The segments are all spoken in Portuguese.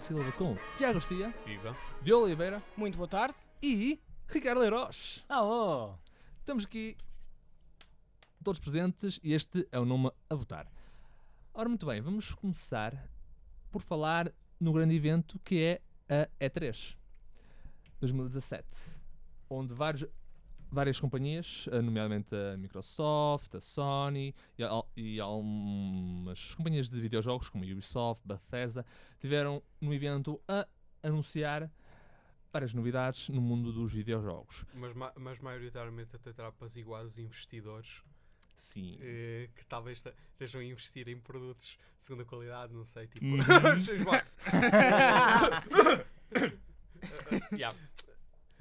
Silva com Tiago Garcia, Viva. de Oliveira Muito boa tarde. e Ricardo Leiroz. Alô! Estamos aqui todos presentes e este é o nome a votar. Ora, muito bem, vamos começar por falar no grande evento que é a E3 2017, onde vários, várias companhias, eh, nomeadamente a Microsoft, a Sony e, e algumas companhias de videojogos como a Ubisoft, Bethesda, tiveram no evento a anunciar várias novidades no mundo dos videojogos. Mas, ma- mas maioritariamente a tentar apaziguar os investidores Sim. eh, que talvez te- estejam a investir em produtos de segunda qualidade, não sei, tipo. Uhum. yeah.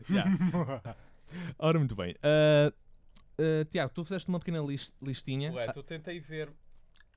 Yeah. Ora, muito bem. Ah, ah, Tiago, tu fizeste uma pequena lis- listinha. Correto, eu tentei ver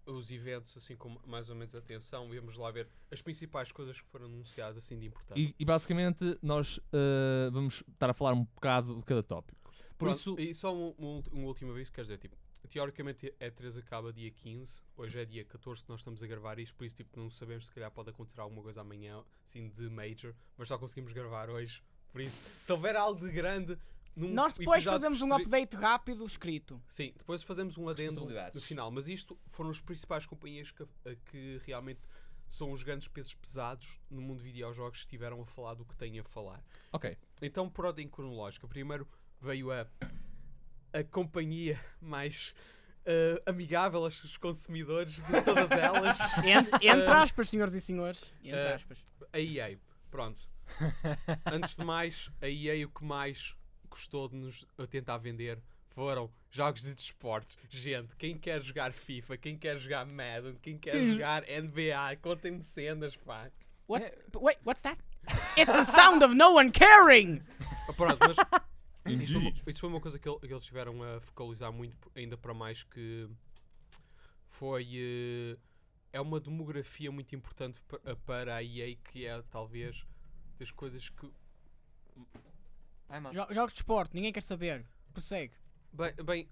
os eventos assim com mais ou menos atenção. Vamos lá ver as principais coisas que foram anunciadas assim de importante. E, e basicamente nós ah, vamos estar a falar um bocado de cada tópico. Por Pronto, isso, E só um, um, um último aviso, quer dizer, tipo, teoricamente a E3 acaba dia 15, hoje é dia 14 que nós estamos a gravar isto, por isso tipo, não sabemos se calhar pode acontecer alguma coisa amanhã, assim, de major, mas só conseguimos gravar hoje, por isso, se houver algo de grande... Num Nós depois fazemos um update rápido escrito. Sim, depois fazemos um adendo no final, mas isto foram as principais companhias que, a- que realmente são os grandes pesos pesados no mundo de videojogos que estiveram a falar do que têm a falar. ok. Então, por ordem cronológica, primeiro veio a, a companhia mais eh, amigável aos consumidores de todas elas, Entre, entre aspas, senhoras e senhores. Entre Eh, aspas. a EA. Pronto. Antes de mais, a EA o que mais gostou de nos a tentar vender foram jogos de desportos. Gente, quem quer jogar FIFA, quem quer jogar Madden, quem quer jogar NBA, contem-me cenas, pá. What's, wait, what's that? It's the sound of no one caring! Ah, Pronto, mas. Isso foi, uma, isso foi uma coisa que, ele- que eles tiveram a focalizar muito, ainda para mais que foi. eh, é uma demografia muito importante a- para a EA, que é talvez das coisas que. Ai. Jo- jogos de esporte, ninguém quer saber. Prossegue. Bem, bem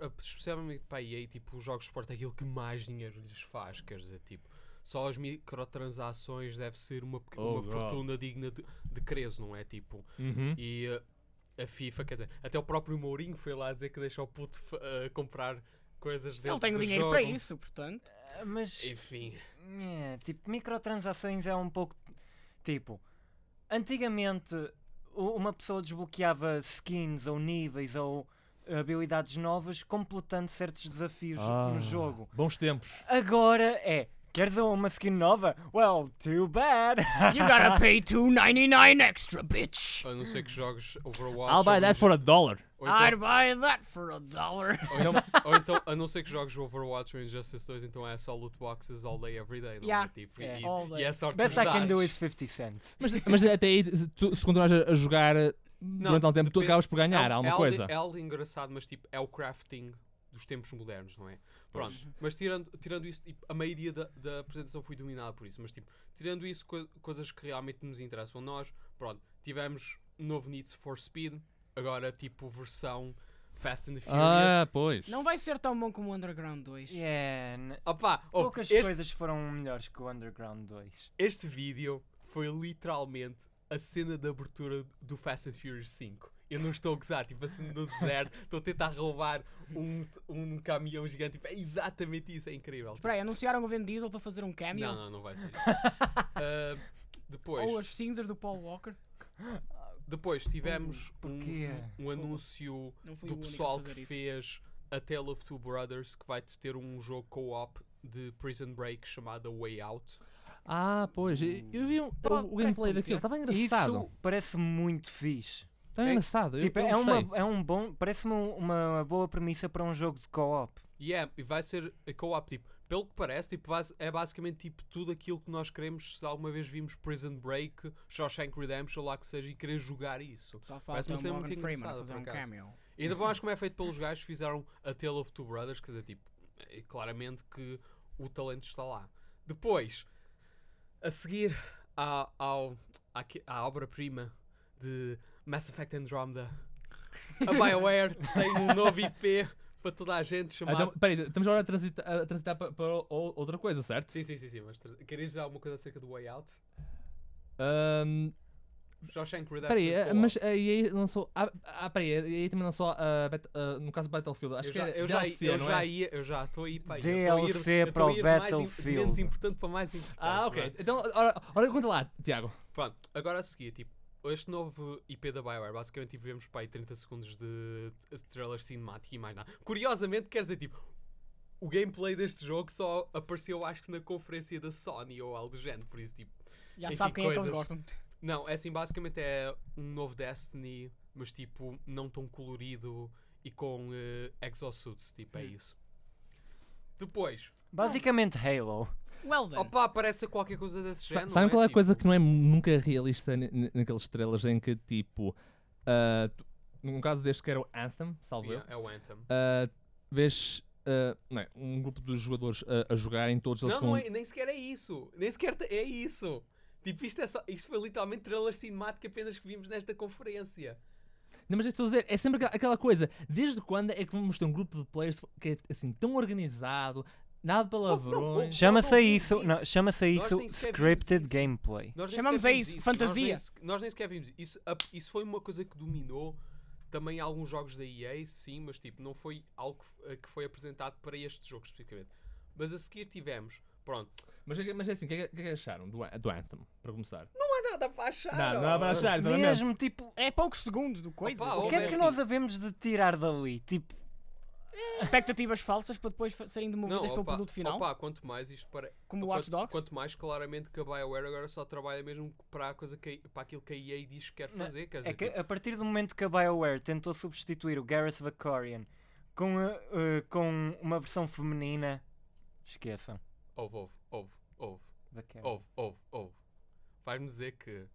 a- especialmente para a EA, tipo, os jogos de esporte é aquilo que mais dinheiro lhes faz, quer dizer, tipo. Só as microtransações deve ser uma, pe- Oh, uma fortuna digna de, de creso, não é? Tipo, Uhum. E uh, a FIFA, quer dizer, até o próprio Mourinho foi lá dizer que deixa o puto uh, comprar coisas dentro Ele tem o do dinheiro jogo. para isso, portanto. Ah, Mas, Enfim, é, tipo, microtransações é um pouco. Tipo, antigamente uma pessoa desbloqueava skins ou níveis ou habilidades novas completando certos desafios Ah, no jogo. Bons tempos. Agora é. Queres uma skin nova? Well, too bad! You gotta pay 2.99 extra, bitch! a não ser que jogues Overwatch. I'll buy that for a dollar. ou I'd então, buy that for a dollar. ou, então, ou então, a não ser que jogues Overwatch ou Injustice 2, então é só loot boxes all day, every day. Não Yeah. é? Tipo, Yeah. e, All e day. é sorte Best I can do is 50 cents. Mas, mas até aí, se tu, se continuares a, a jogar uh, durante algum tempo, tu acabas por ganhar é, alguma é coisa. É algo engraçado, mas tipo, é o crafting dos tempos modernos, não é? Pronto, mas tirando, tirando isso, tipo, a maioria da, da apresentação foi dominada por isso, mas tipo, tirando isso, coi- coisas que realmente nos interessam a nós, pronto, tivemos um novo Need for Speed, agora tipo versão Fast and the Furious. Ah, pois. Não vai ser tão bom como o Underground 2. Yeah, n- Opa, oh, poucas este, coisas foram melhores que o Underground 2. este vídeo foi literalmente a cena de abertura do Fast and Furious 5. Eu não estou a gozar, tipo assim no deserto, estou a tentar roubar um, um caminhão gigante. Tipo, é exatamente isso, é incrível. Espera aí, anunciaram o Vin Diesel para fazer um cameo? Não, não, não vai ser. isso. Ah, depois, Ou as cinzas do Paul Walker? depois tivemos um, porquê? um, um anúncio do pessoal que fez a Tale of Two Brothers que vai ter um jogo co-op de Prison Break chamado Way Out. Ah, pois. Eu vi um, o, o gameplay daquilo. Estava engraçado. Isso parece muito fixe. Estava É- engraçado. eu- Tipo, eu é, uma, é um bom. Parece-me um- uma boa premissa para um jogo de co-op. E é, e vai ser a co-op, tipo, pelo que parece, tipo, é basicamente tipo tudo aquilo que nós queremos se alguma vez vimos Prison Break, Shawshank Redemption, lá que seja, e querer jogar isso. Só falta o ser Morgan muito Freeman a engraçado, fazer um cameo. E ainda mais como é feito pelos gajos que fizeram a Tale of Two Brothers, quer dizer, tipo, é claramente que o talento está lá. Depois, a seguir à, ao, àque- à, obra-prima de Mass Effect Andromeda, a BioWare tem um novo IP para toda a gente Ah, chamado. então, peraí, estamos agora a transitar, a transitar para, para outra coisa, certo? Sim, sim, sim, sim, mas querias dizer alguma coisa acerca do Way Out? Ahm, Shawshank Redemption. peraí, co-op. mas a EA lançou. Ah, ah, peraí, a EA também lançou. ah, Bet- ah, no caso Battlefield, acho eu que já, é eu já, DLC, eu não já é? ia, eu já estou aí para aí. eu ir- DLC eu estou para o ir de mais Battlefield. menos importante para mais importante. Ah, ok. Então, ora, ora conta lá, Tiago. Pronto, agora a seguir, tipo, este novo IP da BioWare, basicamente tipo, vemos para aí 30 segundos de, de trailer cinemático e mais nada. Curiosamente, quer dizer, tipo, o gameplay deste jogo só apareceu, acho que na conferência da Sony ou algo do género, por isso, tipo, Já sabe quem é que eles coisas. gostam. não, é assim, basicamente é um novo Destiny, mas tipo, não tão colorido e com eh, exosuits, tipo, é Hum. isso. Depois, Basicamente Halo. Well then. opa, aparece qualquer coisa desse Sa género. sabem não qual é a Tipo, coisa que não é nunca realista naqueles trailers em que, tipo. tu- no caso deste que era o Anthem, salvo eu. yeah, é o Anthem. ah, vês ah, não é, um grupo de jogadores a, a jogarem todos eles Não, com. não é, nem sequer é isso. Nem sequer é isso. Tipo, isto, é só, isto foi literalmente trailer cinemático apenas que vimos nesta conferência. Não, mas é dizer, é sempre aquela- coisa. Desde quando é que vamos ter um grupo de players que é assim tão organizado, nada de palavrões. Chama-se a isso, não, chama-se a Nós isso nem scripted isso. gameplay. Nós nem Chamamos a isso Nós fantasia. nem, se- nós nem sequer vimos isso. Isso foi uma coisa que dominou também alguns jogos da EA, sim, mas tipo, não foi algo que f- que foi apresentado para este jogo especificamente. Mas a seguir tivemos, pronto, Mas, é- mas é assim, o que, é que- que é que acharam do, do Anthem, para começar? não há nada para achar. Não, não há para achar, exatamente. Mesmo, tipo, É poucos segundos do coisa. Opa, o que é é que assim. nós havemos de tirar dali? Tipo, Expectativas falsas para depois serem demovidas pelo opa, produto final. opa, quanto mais isto para, como o Watch Dogs. Quanto mais claramente que a BioWare agora só trabalha mesmo para, a coisa que, para aquilo que a EA diz que quer Não, fazer. Quer é dizer, que tipo, a partir do momento que a BioWare tentou substituir o Gareth Vakarian com, a- uh, com uma versão feminina, esqueçam. Ouve, ouve, ouve, ouve, Vakarian. ouve, ouve, ouve. Vais-me dizer que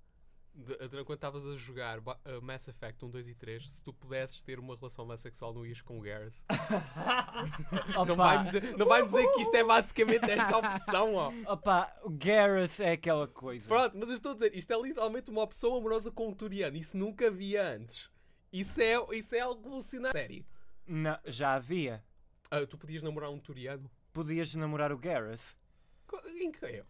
de- de- quando estavas a jogar Ba- uh, Mass Effect 1, 2 e 3, se tu pudesses ter uma relação mais sexual, não ias com o Gareth. não vai-me dizer, não vai dizer que isto é basicamente esta opção, ó. opa, o Gareth é aquela coisa. Pronto, mas eu estou a dizer, isto é literalmente uma opção amorosa com um Turiano. Isso nunca havia antes. Isso é, isso é algo revolucionário. Sério. Não, já havia. Ah, tu podias namorar um Turiano? Podias namorar o Gareth. Em que é?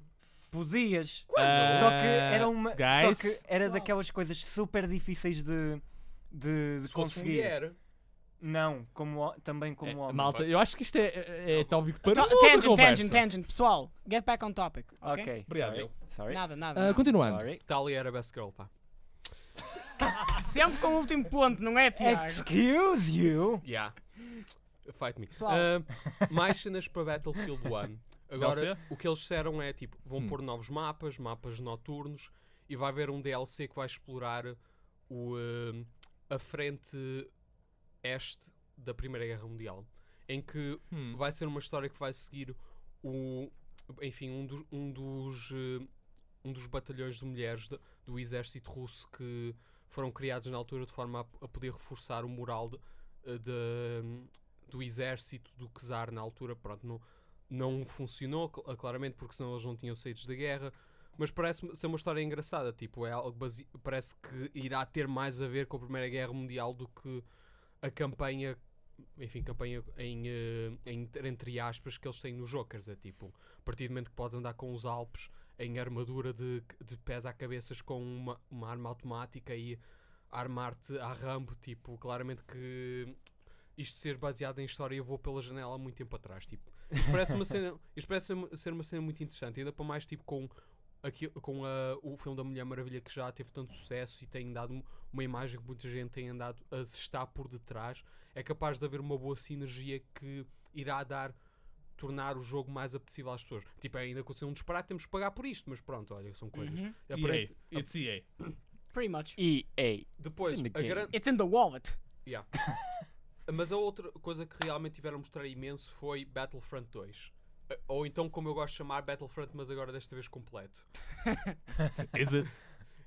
Podias. Ah, Só que era uma. Só guys? que era daquelas coisas super difíceis de, de, de Se fosse conseguir. mulher. Não, como, também como É, homem. malta, eu acho que isto é, é, é tópico para uma outra tangent, conversa. tangent, tangent. Pessoal, get back on topic. Ok? Ok, Obrigado, sorry. eu. sorry. Nada, nada. Ah, nada. continuando. sorry. Talia era best girl, pá. Sempre com o último ponto, não é, Tiago? Excuse you. Yeah. Fight me. Pessoal. Ah, mais cenas para Battlefield 1. Agora, o que eles disseram é tipo: vão Hum. pôr novos mapas, mapas noturnos, e vai haver um DLC que vai explorar o, ah, a frente este da Primeira Guerra Mundial. Em que Hum. vai ser uma história que vai seguir o, enfim, um, dos um dos eh, um dos batalhões de mulheres de- do exército russo que foram criados na altura de forma a, a poder reforçar o moral de, de- do exército do czar na altura. Pronto, não, não funcionou cl- claramente porque senão eles não tinham saído da guerra. Mas parece ser uma história engraçada, tipo, é algo base... parece que irá ter mais a ver com a Primeira Guerra Mundial do que a campanha enfim, campanha em, eh, em- entre aspas que eles têm no jogo. Quer dizer, tipo, a partir do momento que podes andar com os Alpes em armadura de, de pés à cabeças com uma, uma arma automática e armar-te à Rambo, tipo, claramente que isto ser baseado em história eu vou pela janela há muito tempo atrás, tipo. Isto parece, uma cena, isto parece ser- uma cena muito interessante, ainda para mais tipo com, aqui, com a- o filme da Mulher Maravilha que já teve tanto sucesso e tem dado um- uma imagem que muita gente tem andado a se estar por detrás, é capaz de haver uma boa sinergia que irá dar tornar o jogo mais apetecível às pessoas. Tipo, ainda com ser um disparate temos que pagar por isto, mas pronto, olha, são coisas. Mhm. Aparente- EA. It's EA. Pretty much. EA. Depois, It's in a the game. gran- It's in the wallet. Yeah. Mas a outra coisa que realmente tiveram a mostrar imenso foi Battlefront 2. Eh, Ou então, como eu gosto de chamar, Battlefront, mas agora desta vez completo. Is it?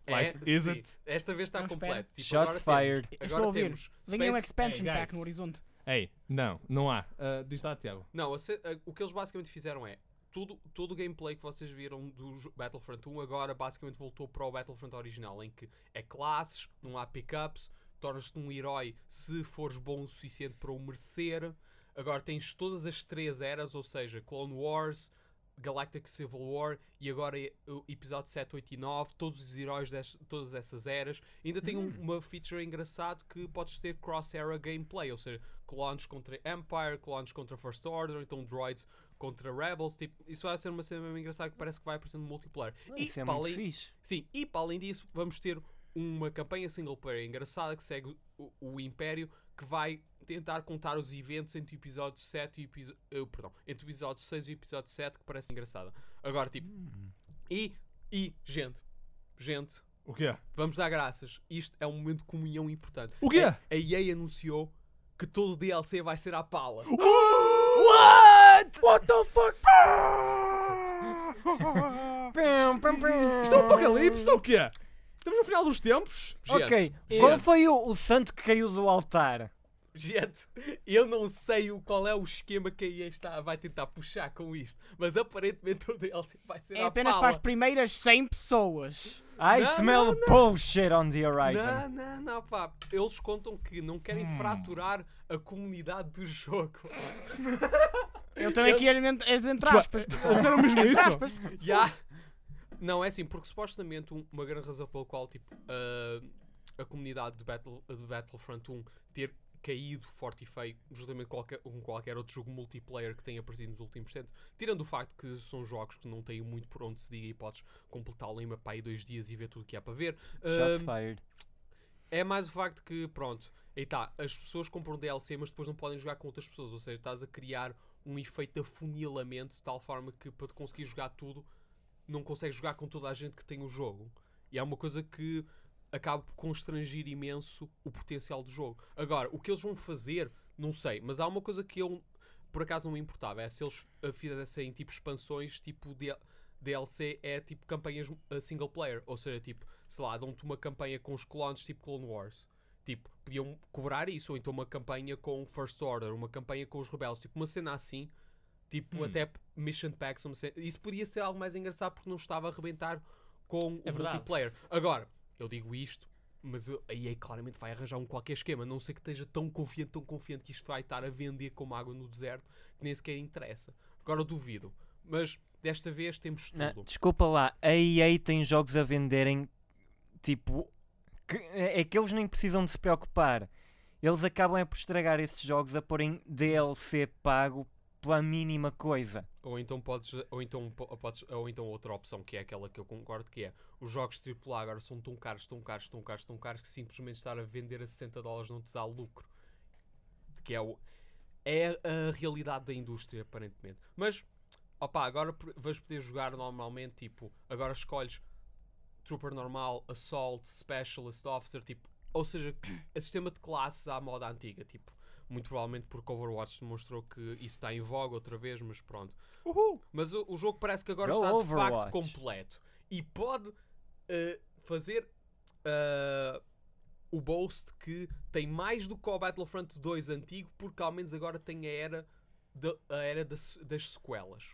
Like, is sim, it? Esta vez está Não, completo. Tipo, Shots agora fired. Temos, estou a ouvir. Venha um expansion Hey, pack no horizonte. Ei, não, não há. Ah, diz lá, Tiago. Não, a a- o que eles basicamente fizeram é tudo, todo o gameplay que vocês viram do Battlefront 1 agora basicamente voltou para o Battlefront original, em que é classes, não há pickups, tornas-te um herói se fores bom o suficiente para o merecer. Agora tens todas as três eras, ou seja, Clone Wars, Galactic Civil War e agora é o episódio 7, 8 e 9, todos os heróis de todas essas eras. Ainda tem um- uma feature engraçado que podes ter cross-era gameplay, ou seja, clones contra Empire, clones contra First Order, então droids contra Rebels. Tipo, isso vai ser uma cena mesmo engraçada que parece que vai aparecendo multiplayer. e, Isso é para muito além, fixe. sim, e para além disso, vamos ter uma campanha single player engraçada que segue o, o Império que vai tentar contar os eventos entre o episódio 7 e o episódio. perdão, entre o episódio 6 e o episódio 7, que parece engraçada. Agora, tipo, e, e, gente, gente, O quê? vamos dar graças. Isto é um momento de comunhão importante. O quê? A, a EA anunciou que todo o DLC vai ser à pala. What? What the fuck? Isto é um apocalipse ou o quê? Estamos no final dos tempos? Ok, Gente. qual foi o, o santo que caiu do altar? Gente, eu não sei o, qual é o esquema que a EA está, vai tentar puxar com isto, mas aparentemente o DLC vai ser É apenas pala. para as primeiras 100 pessoas. I Não, smell não, bullshit on the horizon. Não, não, não, pá. Eles contam que não querem Hum. fraturar a comunidade do jogo. Eu tenho aqui entre aspas, pessoal. Eles disseram mesmo Entre isso? aspas. Já. Não, é assim, porque supostamente um- uma grande razão pela qual tipo, ah, a comunidade do, Battle, do Battlefront 1 ter caído forte e feio, juntamente com qualquer, com qualquer outro jogo multiplayer que tenha aparecido nos últimos tempos, tirando o facto que são jogos que não têm muito por onde se diga e podes completá-lo em para aí dois dias e ver tudo o que há para ver. Shots Ah, fired. é mais o facto que, pronto, aí tá, as pessoas compram DLC, mas depois não podem jogar com outras pessoas. Ou seja, estás a criar um efeito de afunilamento de tal forma que para te conseguir jogar tudo, não consegues jogar com toda a gente que tem o jogo. E é uma coisa que acaba por constrangir imenso o potencial do jogo. Agora, o que eles vão fazer, não sei, mas há uma coisa que eu por acaso não me importava, é se eles uh, fizessem tipo expansões, tipo DLC é tipo campanhas uh, single player, ou seja, tipo, sei lá, dão-te uma campanha com os clones tipo Clone Wars. Tipo, podiam cobrar isso, ou então uma campanha com First Order, uma campanha com os rebeldes, tipo uma cena assim, tipo Hum. até Mission Packs, isso podia ser algo mais engraçado porque não estava a arrebentar com É o verdade. multiplayer. Agora, eu digo isto, mas a EA claramente vai arranjar um qualquer esquema, não sei que esteja tão confiante, tão confiante que isto vai estar a vender como água no deserto, que nem sequer interessa. Agora eu duvido, mas desta vez temos Não, tudo. desculpa lá, a EA tem jogos a venderem tipo. que- é é que eles nem precisam de se preocupar. Eles acabam é por estragar esses jogos a porem DLC pago pela mínima coisa. Ou então podes, ou então po- podes, ou então outra opção que é aquela que eu concordo que é os jogos AAA agora são tão caros, tão caros, tão caros, tão caros que simplesmente estar a vender a 60 dólares não te dá lucro. Que é o é a realidade da indústria aparentemente. Mas opá, agora vais poder jogar normalmente tipo, agora escolhes Trooper normal, Assault, Specialist Officer, tipo, ou seja, a sistema de classes à moda antiga, tipo, muito provavelmente porque Overwatch demonstrou que isso está em voga outra vez, mas pronto. Uhul. Mas o, o jogo parece que agora Go está de Overwatch. facto completo e pode eh, fazer eh, o boast que tem mais do que o Battlefront 2 antigo, porque ao menos agora tem a era, da- a era das, das sequelas.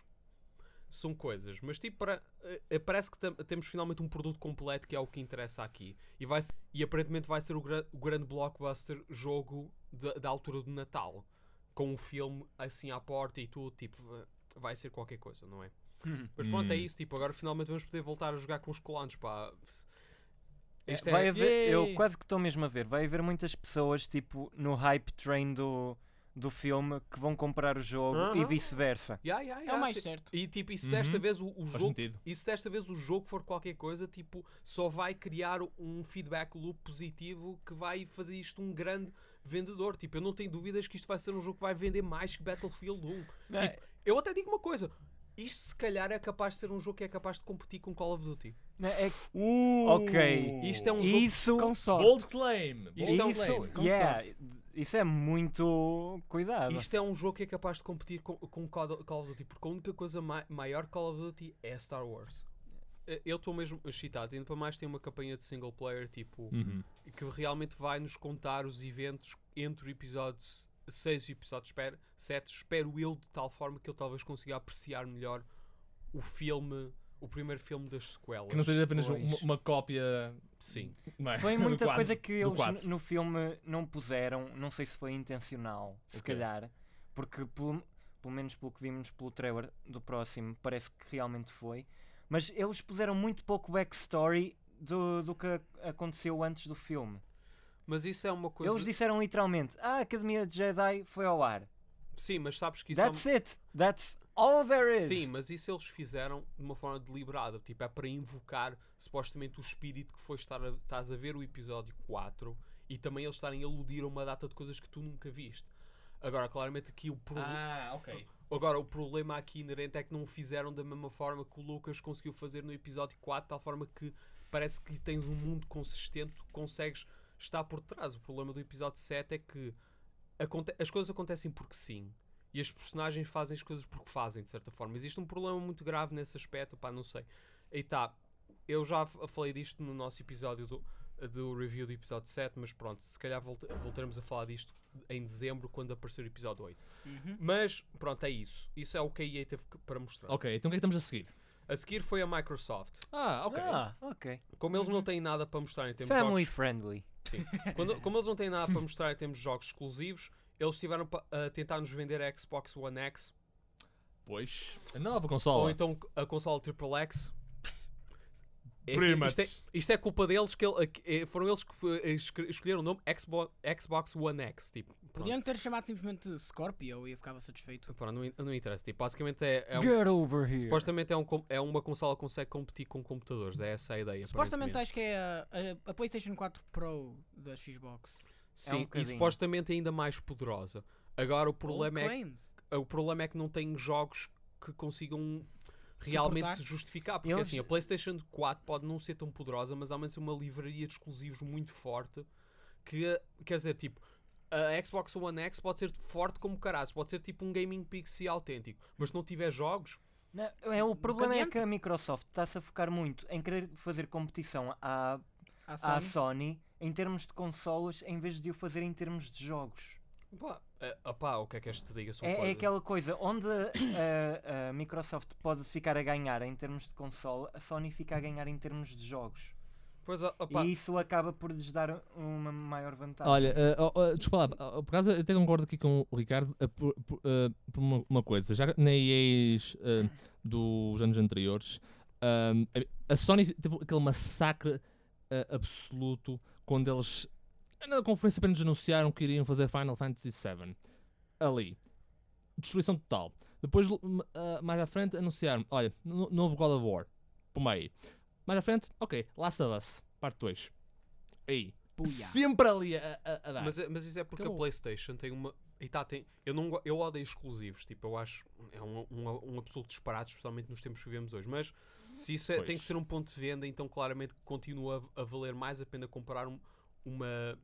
São coisas, mas tipo, para, eh, parece que temos finalmente um produto completo que é o que interessa aqui. E, vai ser- e aparentemente vai ser o, gra- o grande blockbuster jogo da- da altura do Natal. Com um filme assim à porta e tudo, tipo, vai ser qualquer coisa, não é? Mas pronto, é Hum. isso. Tipo, agora finalmente vamos poder voltar a jogar com os colanos, pá. É, Isto é- vai haver, eu quase que estou mesmo a ver, vai haver muitas pessoas tipo no hype train do, do filme que vão comprar o jogo e Aham. vice-versa. Ya, ya, É ya, o mais certo. E tipo, e se desta Uhum. vez o, o jogo. sentido. E se desta vez o jogo for qualquer coisa, tipo, só vai criar um feedback loop positivo que vai fazer isto um grande vendedor. Tipo, eu não tenho dúvidas que isto vai ser um jogo que vai vender mais que Battlefield 1. Não é? Tipo, eu até digo uma coisa. Isto se calhar é capaz de ser um jogo que é capaz de competir com Call of Duty. Não, é Uh, Ok. Isto é um jogo- isso, Com sorte. Bold claim. Isto bold é um- isso, claim. Com yeah, sorte. isso é muito cuidado. Isto é um jogo que é capaz de competir com, com Call of Duty, porque a única coisa mai- maior que Call of Duty é Star Wars. Eh, Eu estou mesmo excitado, ainda para mais tem uma campanha de single player tipo Uhum. que realmente vai nos contar os eventos entre o episódio 6 e o episódio 7. Espero eu de tal forma que eu talvez consiga apreciar melhor o filme, o primeiro filme das sequelas. Que não seja apenas uma, uma cópia. Sim. é? Foi muita coisa que eles no filme não puseram, não sei se foi intencional, se Ok. calhar, porque pelo, pelo menos pelo que vimos pelo trailer do próximo, parece que realmente foi. Mas eles puseram muito pouco backstory do, do que aconteceu antes do filme. Mas isso é uma coisa. Eles disseram literalmente: "Ah, a Academia de Jedi foi ao ar. Sim, mas sabes que isso é That's it. That's all there is." Sim, mas isso eles fizeram de uma forma deliberada. Tipo, é para invocar supostamente o espírito que foi estar a, estás a ver o episódio 4 e também eles estarem a aludir a uma data de coisas que tu nunca viste. Agora, claramente aqui o problema. Ah, ok. Agora, o problema aqui inerente é que não o fizeram da mesma forma que o Lucas conseguiu fazer no episódio 4, de tal forma que parece que tens um mundo consistente, tu consegues estar por trás. O problema do episódio 7 é que as coisas acontecem porque sim. E as personagens fazem as coisas porque fazem, de certa forma. Existe um problema muito grave nesse aspecto, pá, não sei. E tá, eu já falei disto no nosso episódio do, do review do episódio 7, mas pronto, se calhar volta- voltaremos a falar disto em dezembro, quando aparecer o episódio 8. Uhum. Mas, pronto, é isso. Isso é o que a EA teve para mostrar. Ok, então o que é que estamos a seguir? A seguir foi a Microsoft. Ah, ok. Ah, ok. Como eles não têm nada para mostrar em termos de Family jogos... friendly. Sim. Quando- como eles não têm nada para mostrar em termos de jogos exclusivos, eles estiveram a tentar nos vender a Xbox One X Pois, a nova consola. ou então a console Triple X. Isto, é, isto é culpa deles, que ele- eh, foram eles que eh, escolheram o nome Xbox, Xbox One X. Tipo, pronto. Podiam ter chamado simplesmente Scorpio e eu ficava satisfeito. Pronto, não, não interessa. Tipo, basicamente é, é um- Get over here. supostamente é, um, é uma consola que consegue competir com computadores. É essa a ideia. Supostamente acho que é a, a- a PlayStation 4 Pro da Xbox. Sim, e bocadinho. supostamente ainda mais poderosa. Agora o problema, é, claims. o problema é que não tem jogos que consigam realmente Suportar. se justificar. Porque Eles- assim, a PlayStation 4 pode não ser tão poderosa, mas há menos uma livraria de exclusivos muito forte que, quer dizer, tipo, a Xbox One X pode ser forte como caralho, pode ser tipo um gaming pixie autêntico, mas se não tiver jogos, Não, é, o problema é que a Microsoft está-se a focar muito em querer fazer competição à, à Sony. Sony em termos de consolas em vez de o fazer em termos de jogos. Pá, eh, opá, o que é que este te diga? É, é coisas- aquela coisa onde a, a Microsoft pode ficar a ganhar em termos de console, a Sony fica a ganhar em termos de jogos. Pois, ó, opá, E isso acaba por lhes dar uma maior vantagem. Olha, oh, oh, desculpa lá, por acaso eu até concordo aqui com o Ricardo eh, por, por, eh, por uma, uma coisa. Já na EAs eh, dos anos anteriores, a- Sony teve aquele massacre absoluto quando eles na conferência apenas anunciaram que iriam fazer Final Fantasy VII. Ali. Destruição total. Depois, ah, mais à frente, anunciaram: olha, no- novo God of War. Por meio. Mais à frente, ok, Last of Us, parte 2. Aí. Puia. Sempre ali a, a, a dar. Mas, é- mas isso é porque Acabou. a PlayStation tem uma. E tá, tem, eu, não, eu odeio exclusivos, tipo, eu acho. É um, um, um absoluto disparate, especialmente nos tempos que vivemos hoje. Mas se isso é- tem que ser um ponto de venda, então claramente continua a, a valer mais a pena comprar um- uma,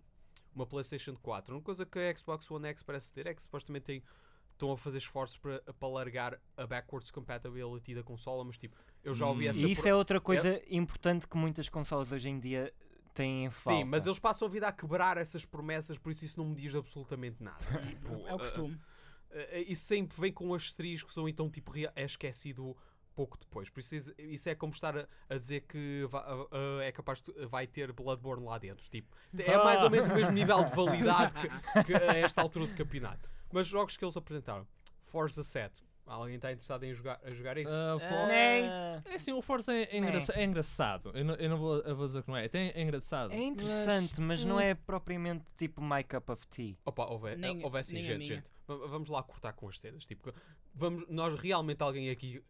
uma PlayStation 4. Uma coisa que a Xbox One X parece ter é que supostamente tem, estão a fazer esforços para, para largar a backwards compatibility da consola, mas tipo, eu já ouvi Hum. essa. E isso pro- é outra coisa importante que muitas consolas hoje em dia têm falta. Sim, mas eles passam a vida a quebrar essas promessas, por isso isso não me diz absolutamente nada. Tipo, É o costume. Uh, isso sempre vem com asteriscos ou então tipo é esquecido pouco depois. Por isso, isso- é como estar a, a dizer que va- uh, uh, é capaz de vai ter Bloodborne lá dentro. Tipo, é mais ou menos o mesmo nível de validade que, que a esta altura do campeonato. Mas jogos que eles apresentaram: Forza 7. Alguém está interessado em jogar, a jogar isso? Ah, For- Nem. Ah, É assim, o Forza é, é engraça- é engraçado. Eu não, eu não vou, eu vou dizer que não é. Até é engraçado. é interessante, mas não Hum. é propriamente tipo my cup of tea. Opa, houve, Nem- houve assim, gente, gente. va- Vamos lá cortar com as cenas. Tipo, vamos, nós realmente alguém aqui uh,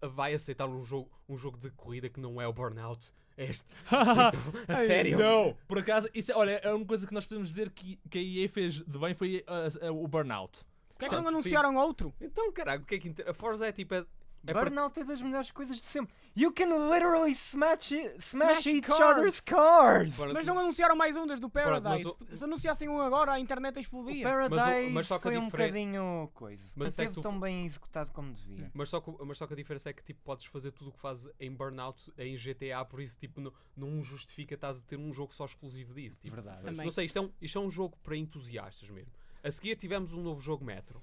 vai aceitar um jogo, um jogo de corrida que não é o Burnout? Este. Tipo, a sério? Não, por acaso, isso, é- olha, é uma coisa que nós podemos dizer que, que a EA fez de bem foi ah, ah, o Burnout. Por que é que não anunciaram outro? Então, caralho, o que é que. A Forza é tipo. É, é para- Burnout é das melhores coisas de sempre. You can literally smash, it, smash, Smash each cars. other's cars. Pronto, Mas não anunciaram mais um desde o Pronto, mas Paradise. Se anunciassem um agora, a internet O explodia. Paradise mas só que a foi um bocadinho coisa. Mas Não é esteve tu- tão bem executado como devia. Mas só, que, mas só que a diferença é que tipo, podes fazer tudo o que fazes em Burnout em GTA, por isso tipo, não, não justifica estás a ter um jogo só exclusivo disso. Tipo, Verdade. Também. não sei, isto é, um, isto é um jogo para entusiastas mesmo. A seguir tivemos um novo jogo Metro.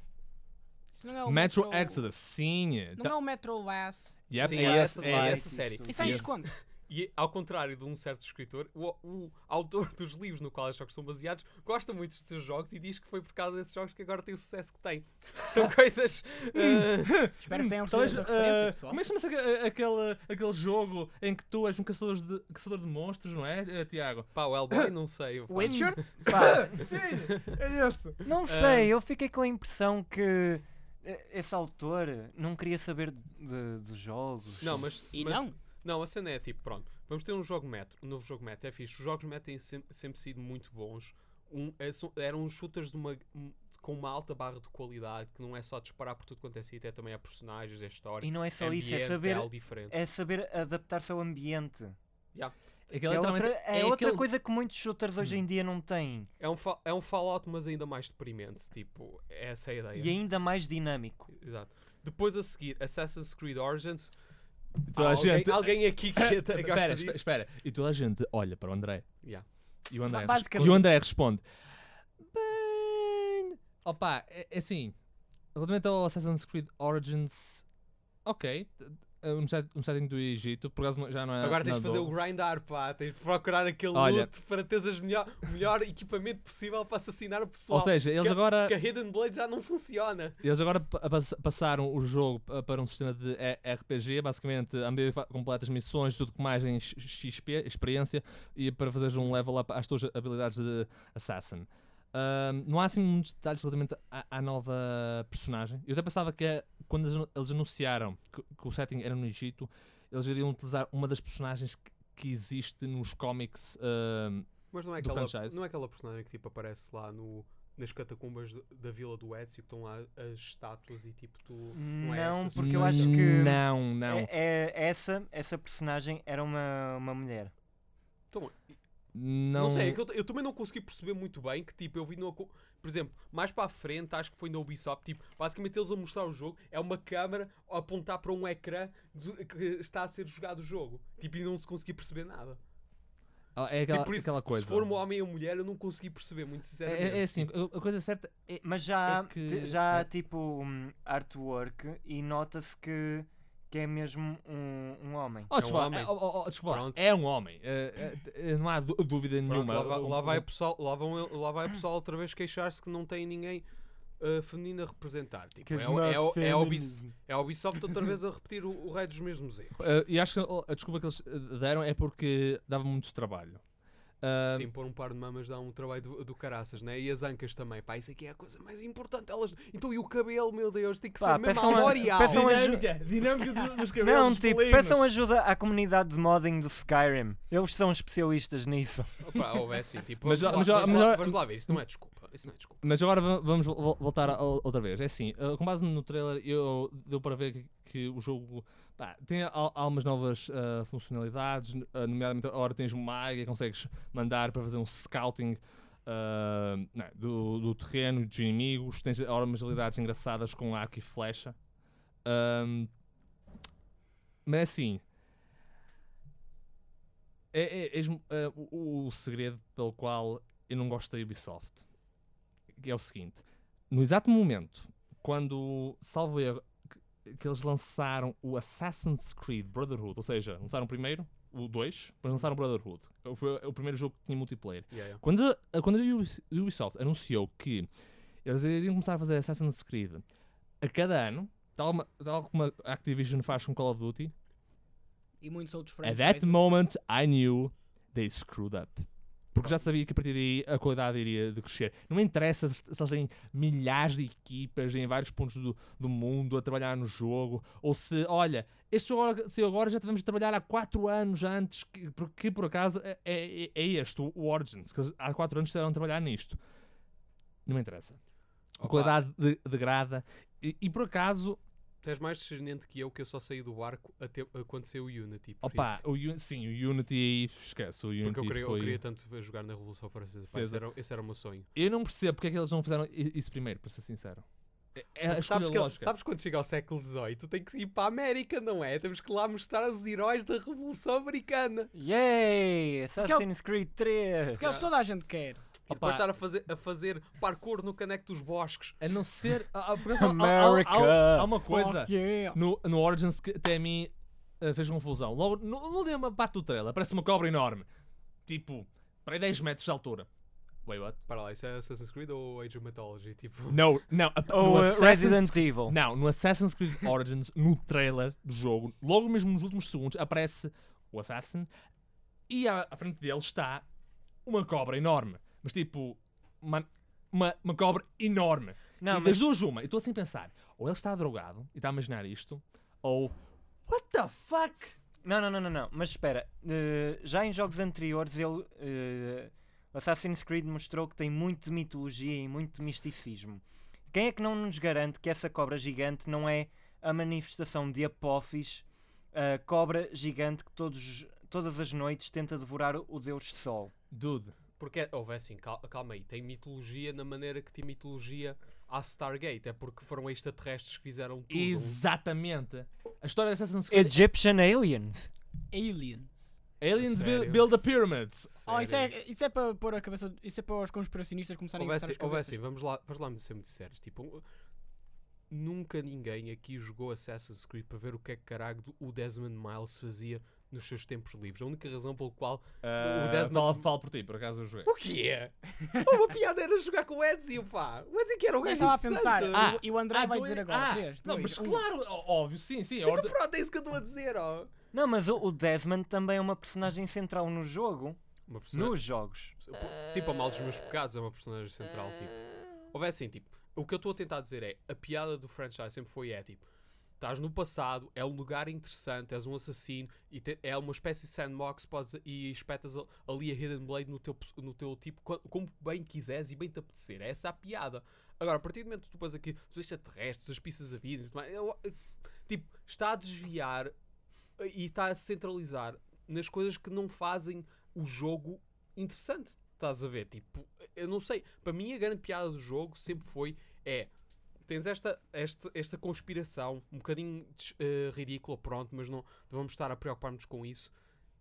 Isso não é o Metro Exodus, sim. Não Tá- é o Metro Last. Yep, Sim, é, é essa- é é essa série. Isso em Yes. desconto. E ao contrário de um certo escritor, o, o autor dos livros no qual os jogos são baseados gosta muito dos seus jogos e diz que foi por causa desses jogos que agora tem o sucesso que tem. São coisas. eh, Espero que tenham Talvez, essa referência, pessoal. como é que chama-se aque- aquele, aquele jogo em que tu és um caçador de, caçador de monstros, não é, eh, Tiago? pá, o Hellboy, não sei. pá. Witcher? Pá, Sim, é esse. não sei, eu fiquei com a impressão que esse autor não queria saber de- dos jogos. Não, mas. E mas- não. Não, a cena é tipo, pronto, vamos ter um jogo Metro, um novo jogo Metro, é fixe. Os jogos Metro têm sempre, sempre sido muito bons. Um, é, eram uns shooters de uma, um- com uma alta barra de qualidade, que não é só disparar por tudo quanto é sítio, é também a personagens, é história. E não é só isso, é ambiente, saber, diferente. é saber adaptar-se ao ambiente. Aquele Que é outra, é outra aquele- coisa que muitos shooters hoje em dia não têm. É um, é um Fallout, mas ainda mais deprimente. Tipo, essa é a ideia. E ainda mais dinâmico. Exato. Depois a seguir, Assassin's Creed Origins. Toda a alguém, gente- alguém aqui que até gosta Espera, disso? espera, espera. E toda a gente olha para o André. Yeah. E o André, e o André responde: Bem. Opa, é, é assim. Relativamente ao Assassin's Creed Origins, ok. É Um, set- um setting do Egito, por acaso já não é. Agora tens de fazer o grindar, pá. Tens de procurar aquele Olha. loot para teres as melhor, o melhor equipamento possível para assassinar o pessoal. Ou seja, eles que- agora, que a Hidden Blade já não funciona. eles agora pa- pass- passaram o jogo pa- para um sistema de E- RPG, basicamente a medida que completas missões, tudo que mais em XP, experiência, e para fazeres um level up às tuas habilidades de Assassin. Não há assim muitos detalhes relativamente à, à nova personagem. Eu até pensava que é, quando eles anu- eles anunciaram que, que o setting era no Egito, eles iriam utilizar uma das personagens que, que existe nos cómics. ahm, Mas não é, aquela, franchise. não é aquela personagem que tipo aparece lá no, nas catacumbas de- da vila do Ezio, que estão lá as estátuas e tipo tu. Não, é Não, essa, porque eu acho que Não, não. é- é- essa, essa personagem era uma, uma mulher. Então, não, Não, sei, é que eu, eu também não consegui perceber muito bem que, tipo, eu vi no. Por exemplo, mais para a frente, acho que foi na Ubisoft, tipo, basicamente eles a mostrar o jogo, é uma câmera a apontar para um ecrã do- que está a ser jogado o jogo. Tipo, e não se conseguia perceber nada. Ah, É aquela, tipo, por isso, aquela coisa. se for um homem ou mulher, eu não consegui perceber, muito sinceramente. É, é assim, a coisa certa é. Mas já, É que- já há é. tipo um, artwork e nota-se que, que é mesmo um, um homem. Oh, desculpa, homem. é, oh, oh, oh, desculpa é um homem. é- é- é- não há dú- dúvida Pronto, nenhuma. lá, vai, O- lá vai pessoal, lá, vão, lá vai o pessoal outra vez queixar-se que não tem ninguém uh, feminino a representar. Tipo, é, o- é, é, a Ubis- é a Ubisoft outra vez a repetir o, o rei dos mesmos erros. Eh, e acho que oh, a desculpa que eles deram é porque dava muito trabalho. Ah, Sim, pôr um par de mamas dá um trabalho do, do caraças, né? E as ancas também. Pá, isso aqui é a coisa mais importante. Elas... Então, e o cabelo, meu Deus, tem que Pá, ser mesmo L'Oreal. peçam a- dinâmica, dinâmica do- dos cabelos. Não, tipo, polígonos. peçam ajuda à comunidade de modding do Skyrim. Eles são especialistas nisso. Opa, ou é assim, tipo, Mas vamos, já- lá, mas vamos, lá, já- vamos lá ver, isso não é desculpa. Isso não é desculpa. Mas agora va- vamos vol- voltar outra vez. É assim, eh, com base no trailer, eu deu para ver que, o jogo pá, tem al- algumas novas eh, funcionalidades, eh, nomeadamente agora tens uma águia, consegues mandar para fazer um scouting eh, não é, do, do terreno, dos inimigos, tens agora umas habilidades engraçadas com arco e flecha. Ahm, mas é assim, é, é- eis- eh, o, o segredo pelo qual eu não gosto da Ubisoft que é o seguinte: no exato momento, quando, salvo erro, que, que eles lançaram o Assassin's Creed Brotherhood, ou seja, lançaram primeiro o 2, depois lançaram o Brotherhood. Foi o primeiro jogo que tinha multiplayer. Yeah, yeah. Quando, a- quando a Ubis- Ubisoft anunciou que eles iriam começar a fazer Assassin's Creed a cada ano, tal, tal como a Activision faz com Call of Duty, E muitos outros at franchises. that moment I knew they screwed up. Porque já sabia que a partir daí a qualidade iria de crescer. Não me interessa se se eles têm milhares de equipas em vários pontos do, do mundo a trabalhar no jogo, ou se, olha, este jogo agora- saiu agora já tivemos de trabalhar há 4 anos antes, que, porque por acaso é, é, é este, o Origins, que há 4 anos estiveram a trabalhar nisto. Não me interessa. A qualidade de- degrada. E, e por acaso, Tu és mais discernente que eu, que eu só saí do barco até quando saiu o Unity. Por opa, isso. o, Uni- sim, o Unity aí, esquece, o Unity Porque eu queria, eu foi... queria tanto jogar na Revolução Francesa. pá, esse, era, esse era o meu sonho. Eu não percebo porque é que eles não fizeram i- isso primeiro, para ser sincero. É, é sabes, que, sabes quando chega ao século XVIII, tu tens que ir para a América, não é? Temos que lá mostrar os heróis da Revolução Americana. Yay! é Assassin's Creed 3! Porque é o que toda a gente quer. E depois estar a fazer, a fazer parkour no caneco dos bosques. A não ser. há- há- por acaso, há- há- há- America. há- há uma coisa yeah. no, no Origins que até a mim eh, fez confusão. Logo, no, no última parte do trailer, parece uma cobra enorme. Tipo, para aí 10 metros de altura. Wait, what? Para lá, isso é Assassin's Creed ou Age of Mythology? Tipo, Não, não. a- no Ou uh, Resident Evil. Não, no Assassin's Creed Origins, no trailer do jogo, logo mesmo nos últimos segundos, aparece o Assassin e à, à frente dele está uma cobra enorme. Mas tipo, uma, uma, uma cobra enorme. Não, e mas das duas, uma. Eu estou assim a pensar, ou ele está drogado e está a imaginar isto, ou what the fuck? Não, não, não, não, não. Mas espera, eh, já em jogos anteriores ele. eh, Assassin's Creed mostrou que tem muito de mitologia e muito de misticismo. Quem é que não nos garante que essa cobra gigante não é a manifestação de Apophis, a cobra gigante que todos, todas as noites tenta devorar o Deus Sol? Dude, porque houve assim, cal- calma aí, tem mitologia na maneira que tem mitologia à Stargate. É porque foram extraterrestres que fizeram tudo. exatamente. A história de Assassin's Creed. Egyptian Aliens. Aliens. Aliens build, build the pyramids. Oh, isso é, isso é para pôr a cabeça. Isso é para os conspiracionistas começarem a Houve encaixar assim, as houve assim, vamos lá, vamos lá ser muito sérios. Tipo, nunca ninguém aqui jogou Assassin's Creed para ver o que é que caralho o Desmond Miles fazia nos seus tempos livres. A única razão pelo qual. Uh, Desmond- fala, fala por ti, por acaso eu joguei. O que é? Uma piada era jogar com o Ezio, pá. O Ezio que era um Eu gajo estava a pensar, Ah, e o- o André vai tu- dizer agora. ah, 3, Não, 2, mas 1. claro, óbvio, sim, sim. Então ordem- pronto, é isso que eu estou a dizer, ó. Não, mas o, o Desmond também é uma personagem central no jogo. Uma personagem- Nos jogos. Sim, para mal dos meus pecados, é uma personagem central, tipo. Houve assim, tipo, o que eu estou a tentar dizer é, a piada do franchise sempre foi, é, tipo, estás no passado, é um lugar interessante, és um assassino, e te- é uma espécie de sandbox, podes, e espetas ali a Hidden Blade no teu, no teu tipo, co- como bem quiseres e bem te apetecer. É essa a piada. Agora, a partir do momento que tu pões aqui os extraterrestres, as pistas da vida, e eu- tipo, está a desviar eh, e está a centralizar nas coisas que não fazem o jogo interessante. Estás a ver? Tipo, eu não sei. Para mim, a grande piada do jogo sempre foi: é. Tens esta, esta, esta conspiração, um bocadinho eh, ridícula, pronto, mas não, vamos estar a preocupar-nos com isso.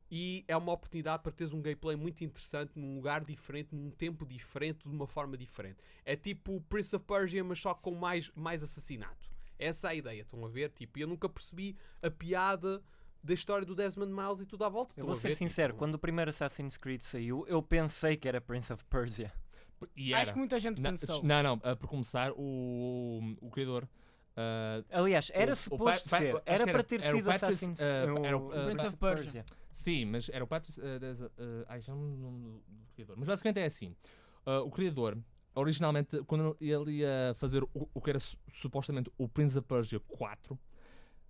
E é uma oportunidade para teres um gameplay muito interessante, num lugar diferente, num tempo diferente, de uma forma diferente. É tipo Prince of Persia, mas só com mais, mais assassinato. Essa é a ideia, estão a ver? Tipo, eu nunca percebi a piada da história do Desmond Miles e tudo à volta. Eu vou ser ver? sincero, Tipo, quando o primeiro Assassin's Creed saiu, eu pensei que era Prince of Persia. E Acho era. que muita gente Não, pensou. não, não, uh, por começar, o, o criador. uh, Aliás, era O- o suposto Pa- Pa- ser. Era era- para ter era o sido Patrice, Assassin's eh, o- era o, o eh, Prince of Persia. sim, mas era o Patrice. uh, uh, ai, já não do, do criador. Mas basicamente é assim: uh, o criador, originalmente, quando ele ia fazer o, o que era su- supostamente o Prince of Persia 4,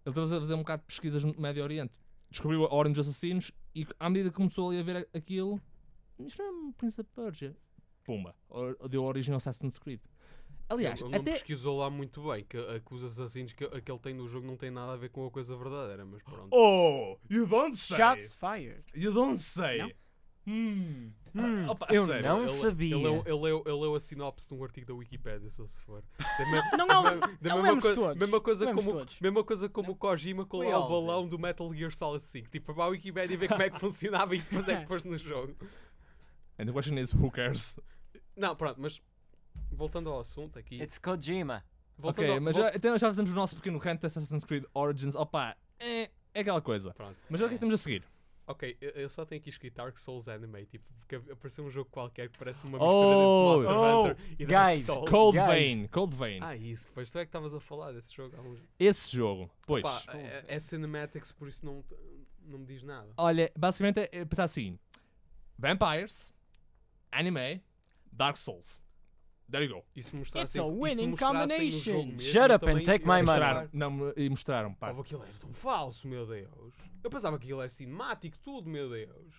ele estava a fazer um bocado de pesquisas no Médio Oriente. Descobriu a Ordem dos Assassinos e, à medida que começou ali a ver aquilo, isto não é um Prince of Persia. Pumba, deu origem ao Assassin's Creed. Aliás, ele não até. pesquisou lá muito bem que, a- que os assassinos que, que ele tem no jogo não tem nada a ver com a coisa verdadeira, mas pronto. Oh, you don't say! Shots fired. You don't say! Não? Hum. Hum, Opa, eu sério, não ele, sabia. Ele leu, ele, leu, ele leu a sinopse de um artigo da Wikipedia, só se for. Da me- Não, da não, da não mesma todos. Coisa, Lemos como, todos. mesma coisa como o Kojima com o balão do Metal Gear Solid 5. Tipo, para a Wikipedia ver como é que funcionava e depois é que pôs no jogo. And the question is, who cares? Não, pronto, mas voltando ao assunto aqui. It's Kojima. Voltando ok, ao, mas já, então já fazemos o nosso pequeno rant de Assassin's Creed Origins. Opa, é, é aquela coisa. Pronto. Mas olha o que é que temos a seguir. Ok, eu, eu só tenho aqui escrito Dark Souls Anime, tipo, porque apareceu um jogo qualquer que parece uma Oh, mistura de Monster oh, Hunter e Dark guys, Souls. Cold Guys. Vein, Cold Vein. Ah, isso, pois tu é que estavas a falar desse jogo há uns... Esse jogo, pois. Pá, é, é cinematics, por isso não, não me diz nada. Olha, basicamente é, é pensar assim: Vampires, anime, Dark Souls. There you go. E se mostrassem, It's a e se winning mostrassem combination. jogo mesmo, Shut up também and take my money. Mostraram, não, e mostraram, pá. Oh, aquilo era tão falso, meu Deus. Eu pensava que aquilo era cinemático, tudo, meu Deus.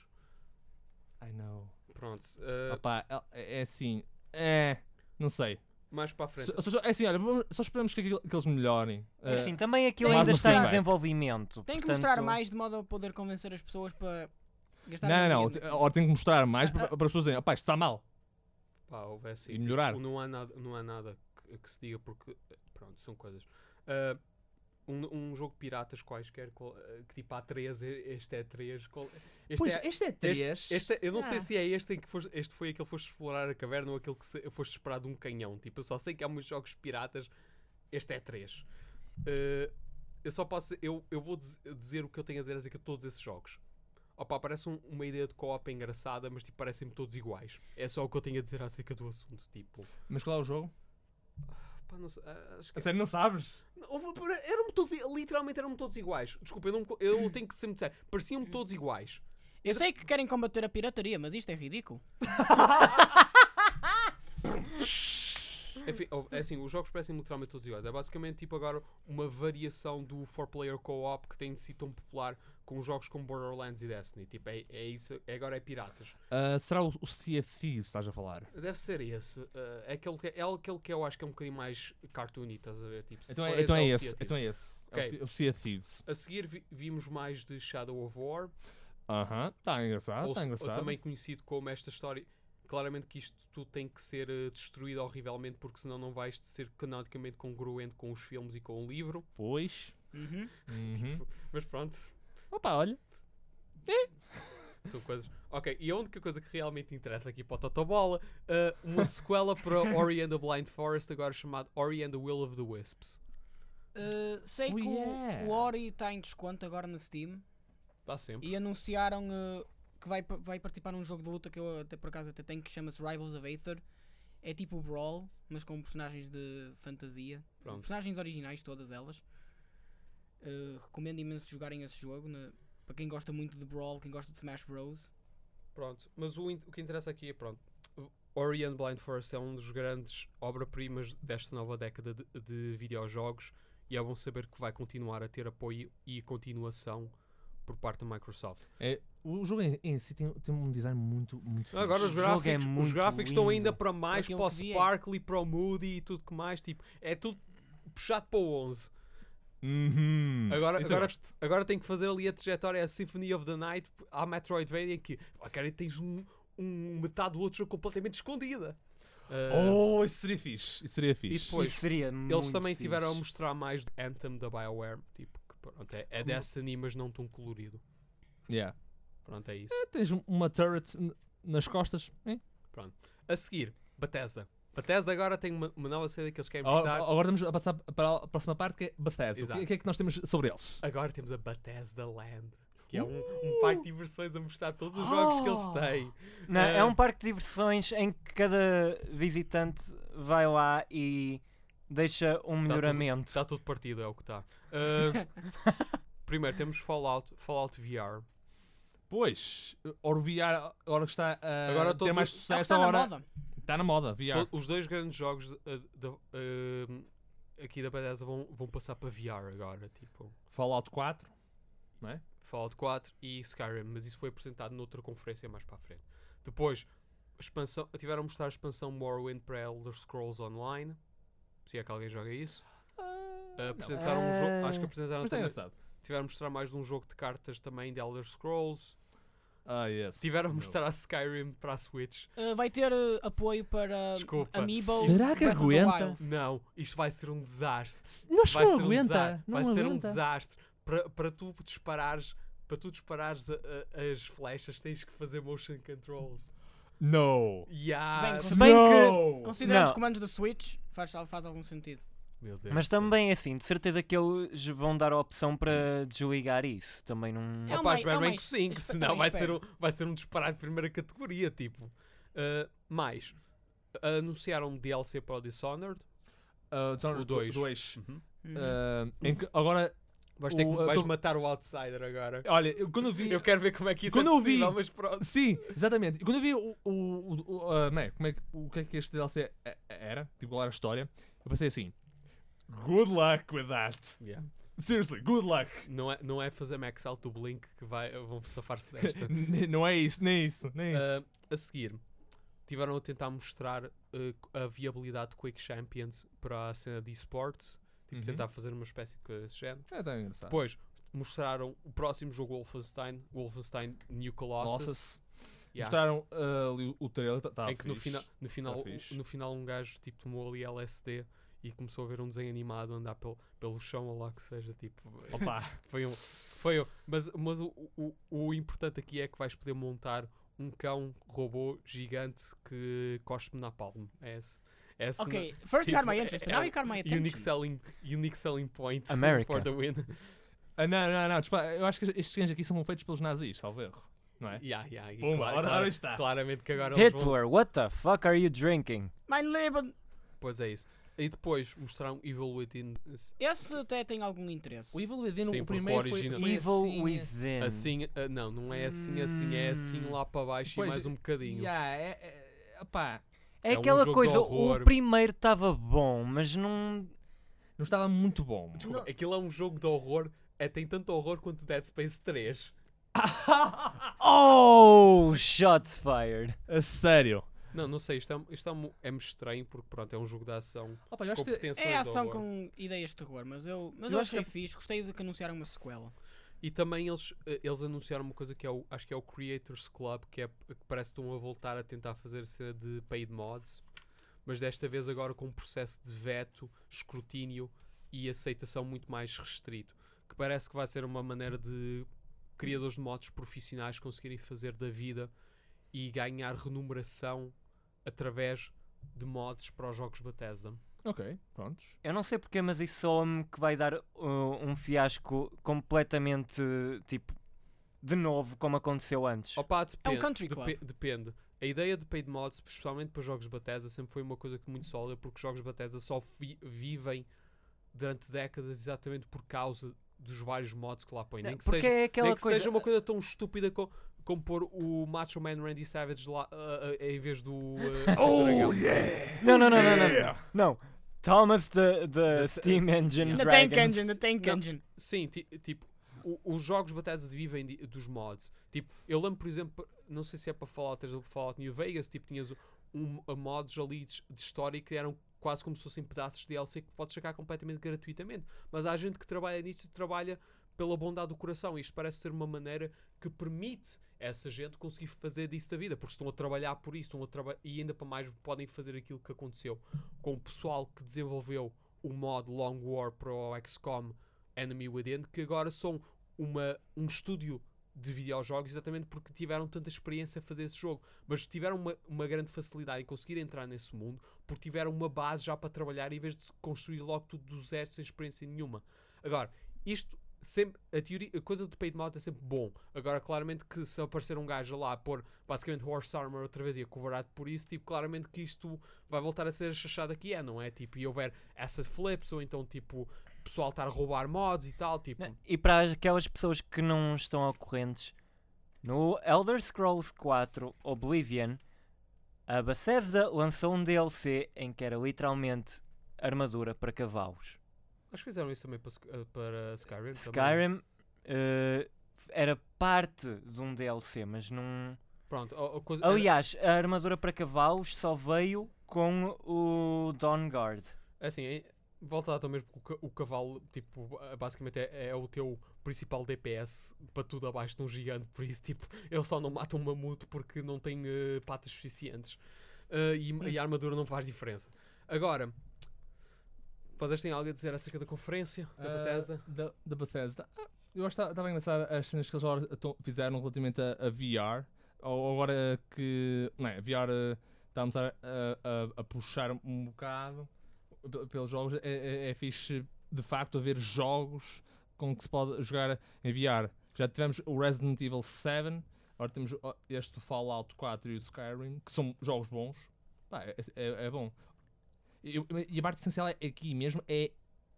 I know. Pronto, eh, Opá, é, é assim. É. Não sei. mais para a frente. Só, só- é assim, olha, vamos- só esperamos que, aquilo- que eles melhorem. É Eh, Assim, também aquilo Tem ainda que está em mostrar. desenvolvimento. Tem que portanto, mostrar mais de modo a poder convencer as pessoas para gastar não, não, não. Ora, tem que mostrar mais para, Ah, para as pessoas dizerem: opá, isto está mal. Pá, houve assim, E tipo, melhorar. não, há nada, não há nada que, que se diga porque, pronto, são coisas. Ah, um, um jogo de piratas quaisquer, qual- ah, que tipo há 3, este é 3. Este Pois, é, este é 3. este é- eu não sei Ah. se é este em que foste, este foi aquele que foste explorar a caverna ou aquele que se, foste esperar de um canhão. Tipo, eu só sei que há muitos jogos piratas. Este é 3. eu só posso. Eu, eu vou diz- dizer o que eu tenho a dizer acerca de todos esses jogos. Opa, parece um- uma ideia de co-op engraçada, mas tipo, parecem-me todos iguais. É só o que eu tenho a dizer acerca do assunto. Tipo, Mas qual é o jogo? pá, não sei, ah, acho que A sério, não sabes? Houve- eram todos, literalmente eram todos iguais. Desculpa, eu, não, eu tenho que ser muito sério. Pareciam-me todos iguais. Eu sei que querem combater a pirataria, mas isto é ridículo. Enfim, houve- é assim, os jogos parecem literalmente todos iguais. É basicamente tipo agora uma variação do 4-player co-op que tem sido tão popular com jogos como Borderlands e Destiny. Tipo, é, é isso, é agora é piratas. Ah, será o, o Sea of Thieves, estás a falar? Deve ser esse. ah, é, aquele que, é aquele que eu acho que é um bocadinho mais cartoony, estás a ver? Tipo, Então é, então é o esse. Sea of Então é esse. É o. Sea- of Thieves. A seguir vi- vimos mais de Shadow of War. Aham, está engraçado, ou, está se- ou engraçado. também conhecido como esta história. Claramente que isto tudo tem que ser eh, destruído horrivelmente, porque senão não vais ser canonicamente congruente com os filmes e com o livro. Pois. Uhum. Uhum. Mas pronto, Opa, olha. são coisas. Ok, e a única coisa que realmente interessa aqui para o Totobola, eh, uma sequela para Ori and the Blind Forest, agora chamado Ori and the Will of the Wisps. Uh, sei Oh, que o- yeah. o Ori está em desconto agora na Steam Está sempre. e anunciaram uh, que vai, vai participar num jogo de luta que eu até por acaso até tenho que chama-se Rivals of Aether. É tipo Brawl, mas com personagens de fantasia. Pronto. Personagens originais, todas elas. Uh, recomendo imenso jogarem esse jogo. na- para quem gosta muito de Brawl, quem gosta de Smash Bros. Pronto, mas o, o que interessa aqui é pronto. Ori and Blind Forest é um dos grandes obra-primas desta nova década de, de videojogos e é bom saber que vai continuar a ter apoio e continuação por parte da Microsoft. É, o jogo em, em si tem, tem um design muito, muito fixe. Agora os é gráficos, os muito gráficos estão ainda para mais, para o é. Sparkly, para o Moody e tudo que mais. Tipo, é tudo puxado para o 11. Uhum. Agora- Isso eu agora-. Agora tem que fazer ali a trajetória a Symphony of the Night à Metroidvania que, cara, tens um, um metade do outro jogo completamente escondida. Ah, Oh, isso seria fixe. Isso seria fixe. depois- Isso seria Eles muito também fixe. tiveram a mostrar mais do Anthem da BioWare. Tipo, pronto, é, é Destiny, mas não tão colorido. Yeah. Pronto, é isso. Tens um- uma turret nas costas. hein? A seguir, Bethesda. Bethesda agora tem uma, uma nova série que eles querem Oh, mostrar. Agora vamos a passar para a próxima parte que é Bethesda. O Exato. que, o que é que nós temos sobre eles? Agora temos a Bethesda Land. Que é um, um parque de diversões a mostrar todos os jogos que eles têm. Não, é Eh, um parque de diversões em que cada visitante vai lá e deixa um melhoramento. Está tudo partido, é o que está. primeiro temos Fallout, Fallout VR. Pois, ora o VR, agora que está a Agora ter mais os- É o que sucesso, está na agora moda. está na moda, VR. Os dois grandes jogos de- eh, da- eh, aqui da Bethesda vão, vão passar para VR agora. Tipo, Fallout 4, não é? Fallout 4 e Skyrim, mas isso foi apresentado noutra conferência mais para a frente. Depois, expansão, tiveram a mostrar a expansão Morrowind para Elder Scrolls Online. Se é que alguém joga isso. Uh, apresentaram um jogo, acho que Ah, apresentaram Mas está também, engraçado. tiveram a mostrar mais de um jogo de cartas também de Elder Scrolls. Ah, yes. Tiveram a mostrar a Skyrim para a Switch. Uh, vai ter uh, apoio para Desculpa. Amiibo. Será que aguenta? Não, isto vai ser um desastre. Não acho que vai não ser um aguenta. desastre. Não vai ser um aguenta. desastre. Para, para tu disparares, para tu disparares a- a- as flechas, tens que fazer motion controls. No. Yeah. Bem, Se bem que. Considerando os comandos do Switch, faz, faz algum sentido. Meu Deus. Mas também, assim, de certeza que eles vão dar a opção para desligar isso. Também não. É Opa, espero é bem que sim, que senão vai ser, um, vai ser um disparate de primeira categoria, tipo. Uh, mais, anunciaram um DLC para o Dishonored. Uh, Dishonored O dois. dois. Uhum. Uh, agora, Vais, ter que, O- eu vais tô- matar o Outsider agora. olha, eu, quando eu vi. Eu quero ver como é que isso Quando é eu vi- possível, mas pronto. Sim, exatamente. Quando eu vi o, o, o, o, uh, man, como é, que- o que é que este DLC é- era, tipo, qual era a história, eu pensei assim: Good luck with that. Yeah. Seriously, good luck. Não, é, não é fazer max out do Blink que vai, vão safar-se desta. Não é isso, nem isso, nem isso. Uh, a seguir, tiveram a tentar mostrar uh, a viabilidade de Quake Champions para a cena de esportes. Tipo, Uhum. tentar fazer uma espécie de coisa desse género. É tão engraçado. Depois, mostraram o próximo jogo Wolfenstein, Wolfenstein New Colossus. Colossus. Yeah. Mostraram uh, ali o, trailer, tá, tá em que no, fina, no, final, fixe. no final um gajo tipo, tomou ali LSD e começou a ver um desenho animado andar pelo, pelo chão ou lá que seja. Tipo, Opa, foi um. Foi um mas mas o, o, o importante aqui é que vais poder montar um cão robô gigante que cospe na palma. É esse. É Ok, first you got tipo, my interest, é but now you got my unique attention. selling, unique selling point America. for the win. Ah, não, não, não, desculpa, eu acho que estes cães aqui são feitos pelos nazis, salvo erro. Não é? Yeah, yeah, e Pumba, claro- ora, claro- ora está. Claramente que agora eles vão- Hitler, what the fuck are you drinking? Mein Leben! Pois é isso. E depois mostraram Evil Within Esse até tem algum interesse. O Evil Within, Sim, o primeiro foi, original- foi Evil assim, Within. assim. ah, não, não é assim, assim, é assim Hum. lá para baixo Pois, e mais um bocadinho. Yeah, é, é, opá, É, É um aquela de coisa, o primeiro estava bom, mas não. não estava muito bom. Desculpa, aquilo é um jogo de horror. É, tem tanto horror quanto Dead Space 3. Oh, shots fired. A sério. Não, não sei, isto é, isto é, é-me estranho porque pronto, é um jogo de ação Opa, eu acho com É de ação com ideias de terror, mas eu, mas Eu eu acho que achei é- fixe. Gostei de que anunciaram uma sequela. E também eles, eh, eles anunciaram uma coisa que é o, acho que é o Creators Club, que, é, que parece que estão a voltar a tentar fazer cena de paid mods, mas desta vez agora com um processo de veto, escrutínio e aceitação muito mais restrito. Que parece que vai ser uma maneira de criadores de mods profissionais conseguirem fazer da vida e ganhar remuneração através de mods para os jogos Bethesda. Ok, prontos. Eu não sei porque, mas isso soa-me que vai dar uh, um fiasco completamente tipo de novo, como aconteceu antes. Opa, depende, country depe- club. depende. A ideia de paid mods, especialmente para jogos Bethesda, sempre foi uma coisa que muito sólida, porque jogos Bethesda só vi- vivem durante décadas exatamente por causa dos vários mods que lá põem. Nem que, seja, é aquela nem que coisa. seja uma coisa tão estúpida co- como pôr o Macho Man Randy Savage lá ah, ah, em vez do. ah, Oh, dragão. Não, não, não, não, não. Não. Thomas the, the The- Steam Engine The Dragon. Tank Engine, the Tank Não. Engine. Sim, ti- tipo, o- os jogos Bethesda vivem dos mods. Tipo, eu lembro, por exemplo, não sei se é para Fallout 3 ou para Fallout New Vegas, tipo, tinhas um, a mods ali de, de história que eram quase como se fossem pedaços de DLC que podes sacar completamente gratuitamente. Mas há gente que trabalha nisto e trabalha pela bondade do coração. Isto parece ser uma maneira que permite essa gente conseguir fazer disso da vida, porque estão a trabalhar por isso, estão a e ainda para mais podem fazer aquilo que aconteceu com o pessoal que desenvolveu o mod Long War para o XCOM Enemy Within, que agora são uma, um estúdio de videojogos exatamente porque tiveram tanta experiência a fazer esse jogo, mas tiveram uma, uma grande facilidade em conseguir entrar nesse mundo porque tiveram uma base já para trabalhar em vez de construir logo tudo do zero sem experiência nenhuma. Agora, isto sempre, a, teoria, a coisa de paid mod é sempre bom. Agora, claramente que se aparecer um gajo lá a pôr basicamente Horse Armor outra vez e a cobrar por isso, tipo, claramente que isto vai voltar a ser a chachada que é, não é? Tipo, e houver asset flips ou então tipo pessoal estar a roubar mods e tal, tipo. E para aquelas pessoas que não estão ao correntes, no Elder Scrolls 4 Oblivion, a Bethesda lançou um DLC em que era literalmente armadura para cavalos. Acho que fizeram isso também para, para Skyrim. Skyrim eh, era parte de um DLC, mas não. Pronto, a, a coisa, era- Aliás, a armadura para cavalos só veio com o Dawnguard. é assim, é- volta lá também porque o, ca- o cavalo, tipo, basicamente é, é o teu principal DPS para tudo abaixo de um gigante, por isso, tipo, ele só não mata um mamute porque não tem eh, patas suficientes. Eh, e, e a armadura não faz diferença. Agora, vocês têm algo a dizer acerca da conferência da Ah, Bethesda? Da, da Bethesda. Ah, eu acho que estava engraçado as cenas que eles fizeram relativamente a, a VR. Ou agora que. Não é, a VR eh, estávamos a, a, a- a puxar um bocado. pe- pelos jogos, é, é, é fixe de facto haver jogos com que se pode jogar em VR. Já tivemos o Resident Evil 7, agora temos este Fallout 4 e o Skyrim, que são jogos bons. Pá, é, é- é bom. E, eu- e a parte essencial é aqui mesmo é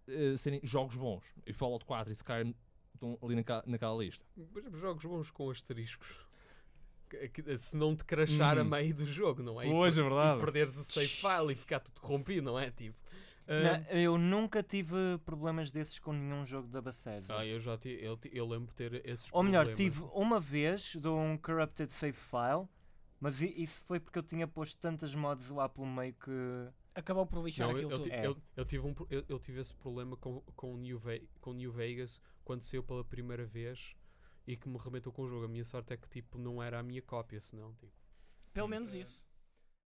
eh, serem jogos bons. E Fallout 4 e Skyrim estão ali naquela, naquela lista. Mas jogos bons com asteriscos. Se não te crashar a Uhum. meio do jogo, não é? E Pois, per- é verdade. E perderes o save file e ficar tudo corrompido, não é? Tipo. Na- ah, eu nunca tive problemas desses com nenhum jogo da Bethesda. ah, eu já ti- eu, eu lembro de ter esses Ou melhor, problemas. tive uma vez de um corrupted save file, mas i- isso foi porque eu tinha posto tantas mods lá pelo meio que. Acabou por lixar Não, eu, aquilo eu, tudo. É. eu- eu tive um, eu, eu tive esse problema com, com, o New Ve com New Vegas quando saiu pela primeira vez e que me rebentou com o jogo. A minha sorte é que tipo, não era a minha cópia, senão tipo, Pelo menos isso.